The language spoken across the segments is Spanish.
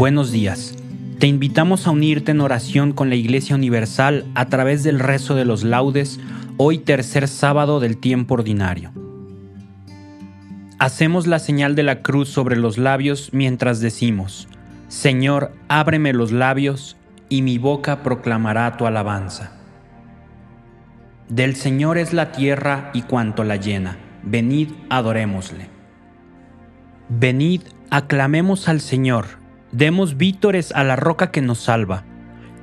Buenos días. Te invitamos a unirte en oración con la Iglesia Universal a través del rezo de los laudes, hoy tercer sábado del tiempo ordinario. Hacemos la señal de la cruz sobre los labios mientras decimos, Señor, ábreme los labios y mi boca proclamará tu alabanza. Del Señor es la tierra y cuanto la llena, venid, adorémosle. Venid, aclamemos al Señor Demos vítores a la roca que nos salva.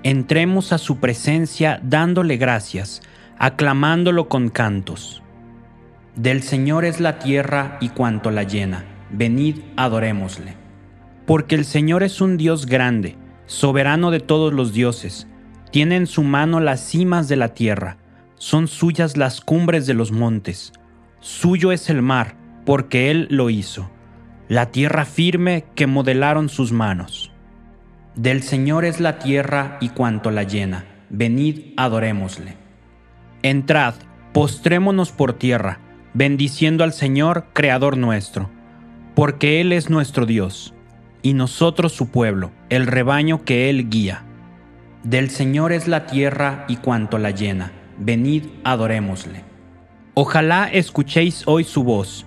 Entremos a su presencia dándole gracias, aclamándolo con cantos. Del Señor es la tierra y cuanto la llena. Venid, adorémosle. Porque el Señor es un Dios grande, soberano de todos los dioses. Tiene en su mano las cimas de la tierra, son suyas las cumbres de los montes. Suyo es el mar, porque Él lo hizo la tierra firme que modelaron sus manos. Del Señor es la tierra y cuanto la llena, venid adorémosle. Entrad, postrémonos por tierra, bendiciendo al Señor, Creador nuestro, porque Él es nuestro Dios, y nosotros su pueblo, el rebaño que Él guía. Del Señor es la tierra y cuanto la llena, venid adorémosle. Ojalá escuchéis hoy su voz,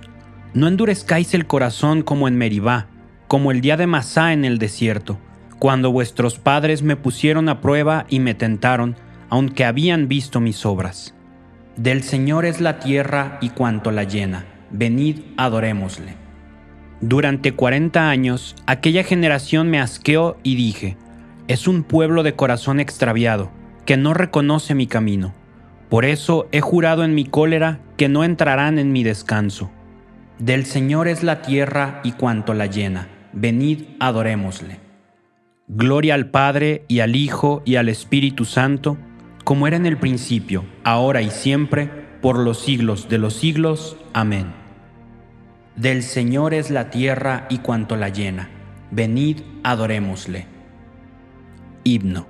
no endurezcáis el corazón como en Meribá, como el día de Masá en el desierto, cuando vuestros padres me pusieron a prueba y me tentaron, aunque habían visto mis obras. Del Señor es la tierra y cuanto la llena, venid adorémosle. Durante cuarenta años aquella generación me asqueó y dije, es un pueblo de corazón extraviado, que no reconoce mi camino. Por eso he jurado en mi cólera que no entrarán en mi descanso. Del Señor es la tierra y cuanto la llena. Venid, adorémosle. Gloria al Padre y al Hijo y al Espíritu Santo, como era en el principio, ahora y siempre, por los siglos de los siglos. Amén. Del Señor es la tierra y cuanto la llena. Venid, adorémosle. Himno.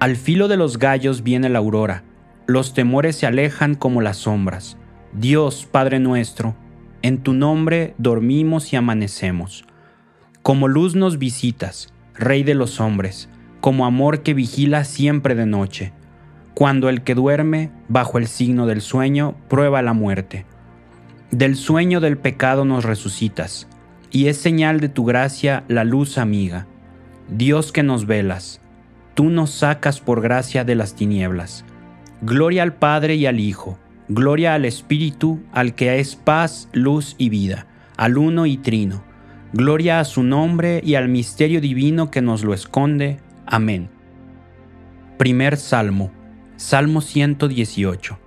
Al filo de los gallos viene la aurora, los temores se alejan como las sombras. Dios, Padre nuestro, en tu nombre dormimos y amanecemos. Como luz nos visitas, Rey de los hombres, como amor que vigila siempre de noche, cuando el que duerme, bajo el signo del sueño, prueba la muerte. Del sueño del pecado nos resucitas, y es señal de tu gracia la luz amiga. Dios que nos velas, tú nos sacas por gracia de las tinieblas. Gloria al Padre y al Hijo Gloria al Espíritu, al que es paz, luz y vida, al uno y trino. Gloria a su nombre y al misterio divino que nos lo esconde. Amén. Primer Salmo. Salmo 118.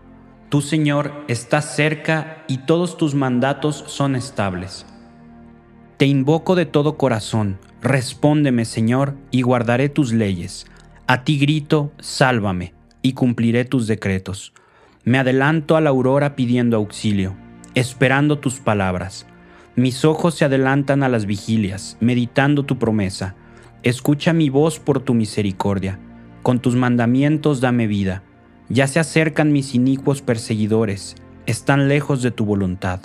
Tu Señor estás cerca y todos tus mandatos son estables. Te invoco de todo corazón, respóndeme Señor, y guardaré tus leyes. A ti grito, sálvame, y cumpliré tus decretos. Me adelanto a la aurora pidiendo auxilio, esperando tus palabras. Mis ojos se adelantan a las vigilias, meditando tu promesa. Escucha mi voz por tu misericordia. Con tus mandamientos dame vida. Ya se acercan mis inicuos perseguidores, están lejos de tu voluntad.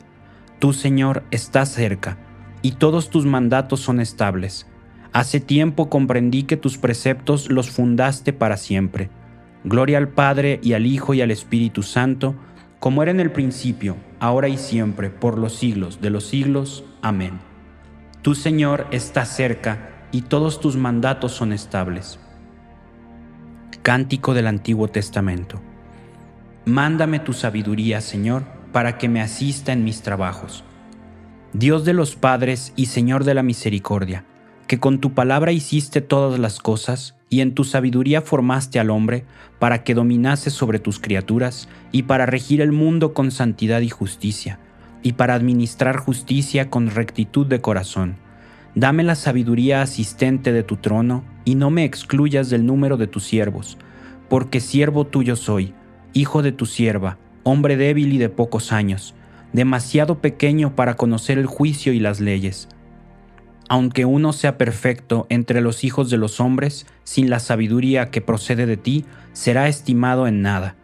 Tú, Señor, estás cerca, y todos tus mandatos son estables. Hace tiempo comprendí que tus preceptos los fundaste para siempre. Gloria al Padre y al Hijo y al Espíritu Santo, como era en el principio, ahora y siempre, por los siglos de los siglos. Amén. Tú, Señor, estás cerca, y todos tus mandatos son estables. Cántico del Antiguo Testamento. Mándame tu sabiduría, Señor, para que me asista en mis trabajos. Dios de los padres y Señor de la misericordia, que con tu palabra hiciste todas las cosas, y en tu sabiduría formaste al hombre, para que dominase sobre tus criaturas, y para regir el mundo con santidad y justicia, y para administrar justicia con rectitud de corazón Dame la sabiduría asistente de tu trono, y no me excluyas del número de tus siervos, porque siervo tuyo soy, hijo de tu sierva, hombre débil y de pocos años, demasiado pequeño para conocer el juicio y las leyes. Aunque uno sea perfecto entre los hijos de los hombres, sin la sabiduría que procede de ti, será estimado en nada.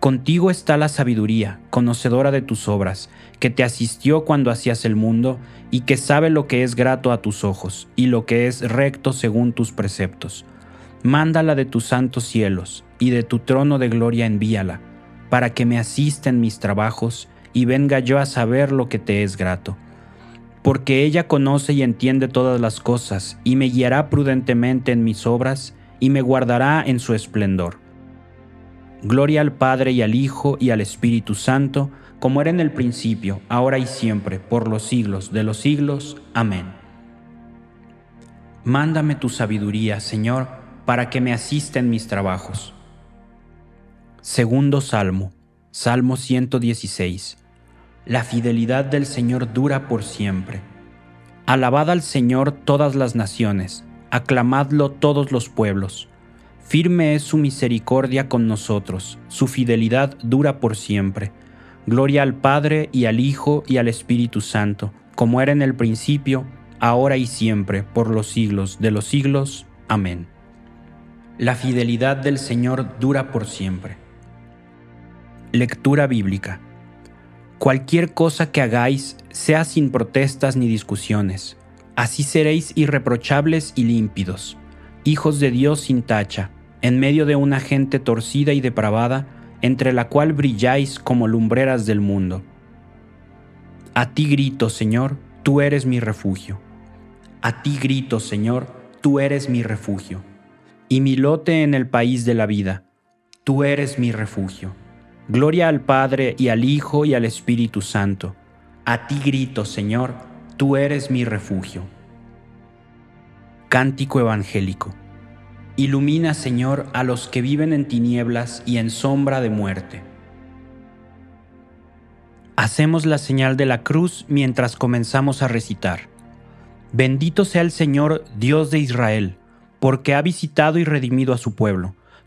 Contigo está la sabiduría, conocedora de tus obras, que te asistió cuando hacías el mundo, y que sabe lo que es grato a tus ojos, y lo que es recto según tus preceptos. Mándala de tus santos cielos, y de tu trono de gloria envíala, para que me asista en mis trabajos, y venga yo a saber lo que te es grato. Porque ella conoce y entiende todas las cosas, y me guiará prudentemente en mis obras, y me guardará en su esplendor Gloria al Padre y al Hijo y al Espíritu Santo, como era en el principio, ahora y siempre, por los siglos de los siglos. Amén. Mándame tu sabiduría, Señor, para que me asista en mis trabajos. Segundo Salmo, Salmo 116. La fidelidad del Señor dura por siempre. Alabad al Señor todas las naciones, aclamadlo todos los pueblos Firme es su misericordia con nosotros, su fidelidad dura por siempre. Gloria al Padre y al Hijo y al Espíritu Santo, como era en el principio, ahora y siempre, por los siglos de los siglos. Amén. La fidelidad del Señor dura por siempre. Lectura bíblica. Cualquier cosa que hagáis sea sin protestas ni discusiones. Así seréis irreprochables y límpidos, hijos de Dios sin tacha en medio de una gente torcida y depravada, entre la cual brilláis como lumbreras del mundo. A ti grito, Señor, tú eres mi refugio. A ti grito, Señor, tú eres mi refugio. Y mi lote en el país de la vida, tú eres mi refugio. Gloria al Padre y al Hijo y al Espíritu Santo. A ti grito, Señor, tú eres mi refugio. Cántico Evangélico. Ilumina, Señor, a los que viven en tinieblas y en sombra de muerte. Hacemos la señal de la cruz mientras comenzamos a recitar. Bendito sea el Señor, Dios de Israel, porque ha visitado y redimido a su pueblo,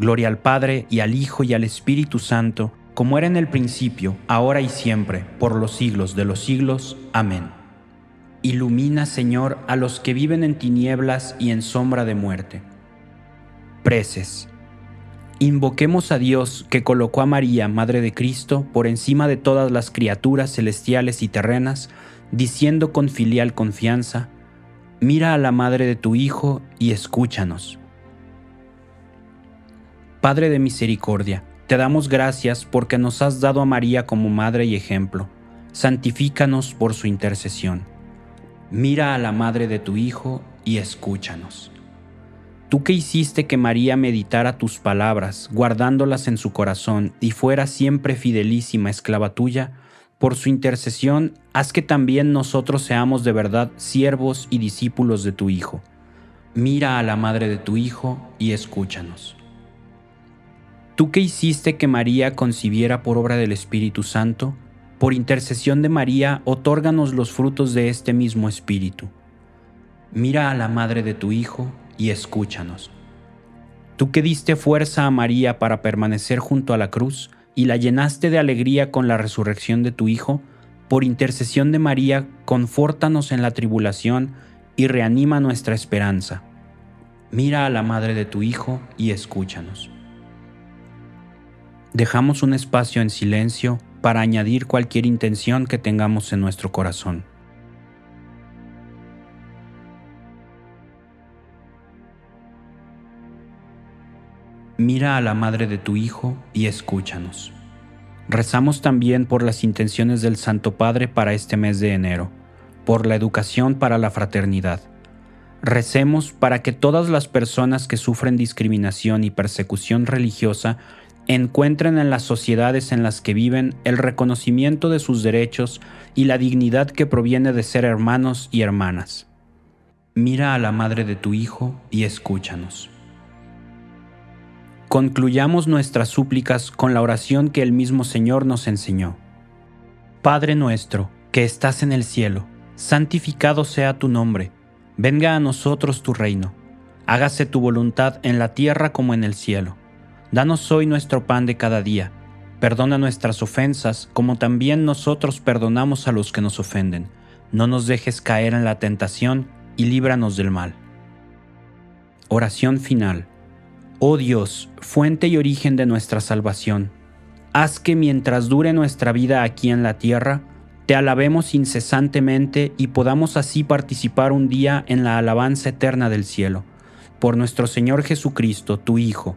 Gloria al Padre y al Hijo y al Espíritu Santo, como era en el principio, ahora y siempre, por los siglos de los siglos. Amén. Ilumina, Señor, a los que viven en tinieblas y en sombra de muerte. Preces. Invoquemos a Dios que colocó a María, Madre de Cristo, por encima de todas las criaturas celestiales y terrenas, diciendo con filial confianza, Mira a la Madre de tu Hijo y escúchanos. Padre de misericordia, te damos gracias porque nos has dado a María como madre y ejemplo. Santifícanos por su intercesión. Mira a la madre de tu Hijo y escúchanos. Tú que hiciste que María meditara tus palabras, guardándolas en su corazón, y fuera siempre fidelísima esclava tuya, por su intercesión, haz que también nosotros seamos de verdad siervos y discípulos de tu Hijo. Mira a la madre de tu Hijo y escúchanos. Tú que hiciste que María concibiera por obra del Espíritu Santo, por intercesión de María, otórganos los frutos de este mismo Espíritu. Mira a la madre de tu Hijo y escúchanos. Tú que diste fuerza a María para permanecer junto a la cruz, y la llenaste de alegría con la resurrección de tu Hijo, por intercesión de María, confórtanos en la tribulación y reanima nuestra esperanza. Mira a la madre de tu Hijo y escúchanos. Dejamos un espacio en silencio para añadir cualquier intención que tengamos en nuestro corazón. mira a la madre de tu Hijo y escúchanos. Rezamos también por las intenciones del Santo Padre para este mes de enero, por la educación para la fraternidad. Recemos para que todas las personas que sufren discriminación y persecución religiosa encuentren en las sociedades en las que viven el reconocimiento de sus derechos y la dignidad que proviene de ser hermanos y hermanas. Mira a la madre de tu Hijo y escúchanos. Concluyamos nuestras súplicas con la oración que el mismo Señor nos enseñó. Padre nuestro, que estás en el cielo, santificado sea tu nombre, venga a nosotros tu reino, hágase tu voluntad en la tierra como en el cielo. Danos hoy nuestro pan de cada día, perdona nuestras ofensas como también nosotros perdonamos a los que nos ofenden. No nos dejes caer en la tentación y líbranos del mal. Oración final. Oh Dios, fuente y origen de nuestra salvación, haz que mientras dure nuestra vida aquí en la tierra, te alabemos incesantemente y podamos así participar un día en la alabanza eterna del cielo. Por nuestro Señor Jesucristo, tu Hijo,